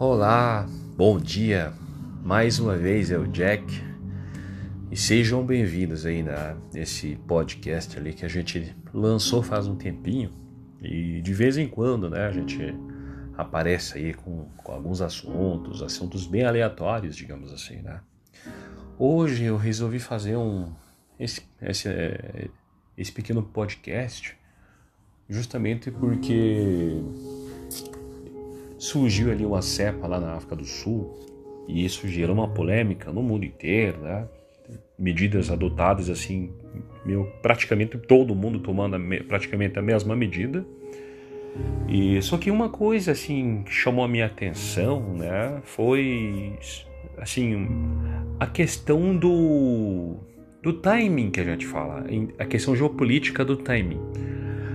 Olá, bom dia. Mais uma vez é o Jack e sejam bem-vindos aí na, nesse podcast ali que a gente lançou faz um tempinho e de vez em quando, né, a gente aparece aí com, com alguns assuntos, assuntos bem aleatórios, digamos assim, né. Hoje eu resolvi fazer um esse, esse, é, esse pequeno podcast justamente porque surgiu ali uma cepa lá na África do Sul e isso gerou uma polêmica no mundo inteiro, né? Medidas adotadas assim, meu, praticamente todo mundo tomando a, praticamente a mesma medida. E só que uma coisa assim que chamou a minha atenção, né, foi assim a questão do do timing que a gente fala, a questão geopolítica do timing.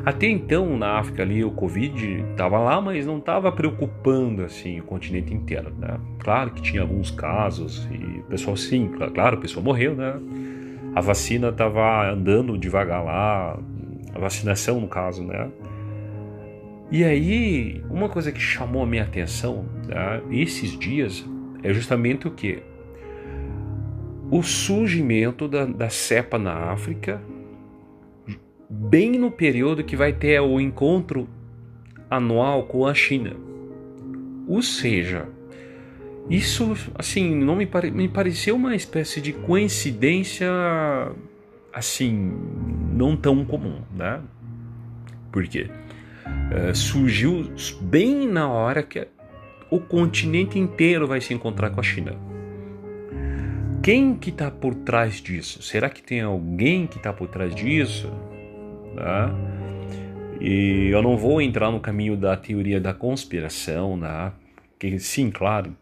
Até então, na África ali, o Covid estava lá, mas não estava preocupando assim o continente inteiro, né? Claro que tinha alguns casos e o pessoal sim, claro, o pessoal morreu, né? A vacina estava andando devagar lá, a vacinação no caso, né? E aí, uma coisa que chamou a minha atenção né, esses dias é justamente o que? O surgimento da, da cepa na África bem no período que vai ter o encontro anual com a China. Ou seja, isso assim não me, pare, me pareceu uma espécie de coincidência assim não tão comum, né? Porque uh, surgiu bem na hora que o continente inteiro vai se encontrar com a China. Quem que está por trás disso? Será que tem alguém que está por trás disso? Né? E eu não vou entrar no caminho da teoria da conspiração, né? que sim, claro,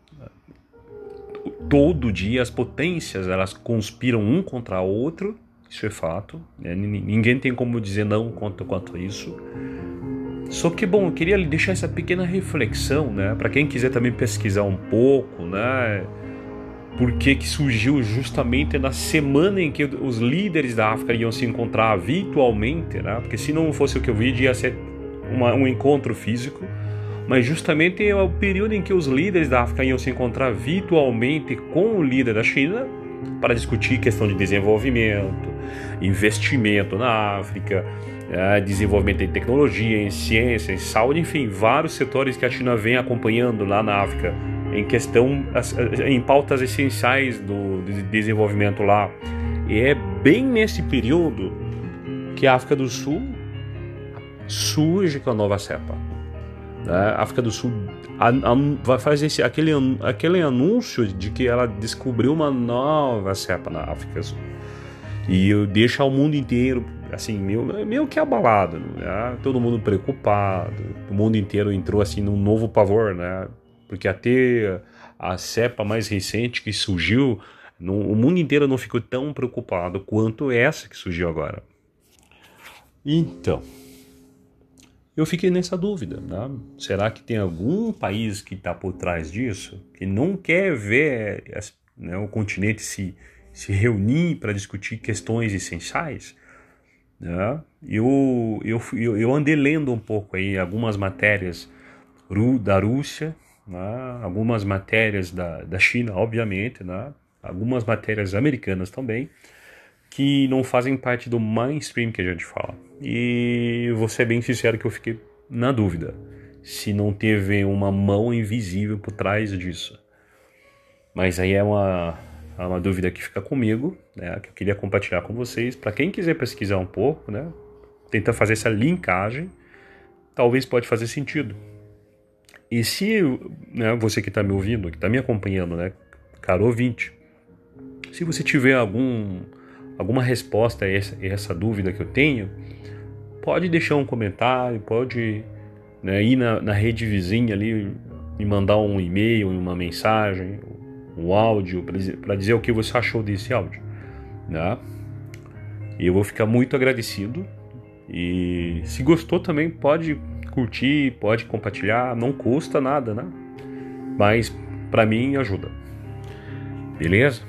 todo dia as potências elas conspiram um contra o outro, isso é fato. Né? Ninguém tem como dizer não quanto quanto a isso. Só que bom, eu queria deixar essa pequena reflexão, né, para quem quiser também pesquisar um pouco, né, porque que surgiu justamente na semana em que os líderes da África iam se encontrar virtualmente, né? porque se não fosse o que eu vi, ia ser uma, um encontro físico, mas justamente é o período em que os líderes da África iam se encontrar virtualmente com o líder da China para discutir questão de desenvolvimento, investimento na África, é, desenvolvimento em tecnologia, em ciência, em saúde, enfim, vários setores que a China vem acompanhando lá na África em questão em pautas essenciais do desenvolvimento lá. E é bem nesse período que a África do Sul surge com a nova cepa. Né? A África do Sul vai fazer esse, aquele, aquele anúncio de que ela descobriu uma nova cepa na África do Sul. E deixa o mundo inteiro assim, meio, meio que abalado, né? todo mundo preocupado, o mundo inteiro entrou assim num novo pavor, né? Porque até a cepa mais recente que surgiu, no, o mundo inteiro não ficou tão preocupado quanto essa que surgiu agora. Então, eu fiquei nessa dúvida, né? será que tem algum país que está por trás disso, que não quer ver né, o continente se, se reunir para discutir questões essenciais? Né? Eu, eu, eu andei lendo um pouco aí algumas matérias da Rússia, né? algumas matérias da, da China, obviamente, né? algumas matérias americanas também, que não fazem parte do mainstream que a gente fala. E vou ser bem sincero que eu fiquei na dúvida se não teve uma mão invisível por trás disso. Mas aí é uma, é uma dúvida que fica comigo, né, que eu queria compartilhar com vocês. Para quem quiser pesquisar um pouco, né, tentar fazer essa linkagem, talvez pode fazer sentido. E se né, você que está me ouvindo, que está me acompanhando, né, caro ouvinte, se você tiver algum, alguma resposta a essa, a essa dúvida que eu tenho, pode deixar um comentário, pode né, ir na, na rede vizinha ali, me mandar um e-mail, uma mensagem, um áudio para dizer o que você achou desse áudio. Né? E eu vou ficar muito agradecido. E se gostou também, pode curtir, pode compartilhar, não custa nada, né? Mas para mim ajuda. Beleza?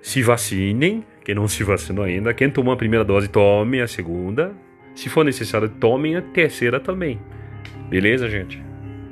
Se vacinem, quem não se vacinou ainda, quem tomou a primeira dose, tome a segunda. Se for necessário, tomem a terceira também. Beleza, gente?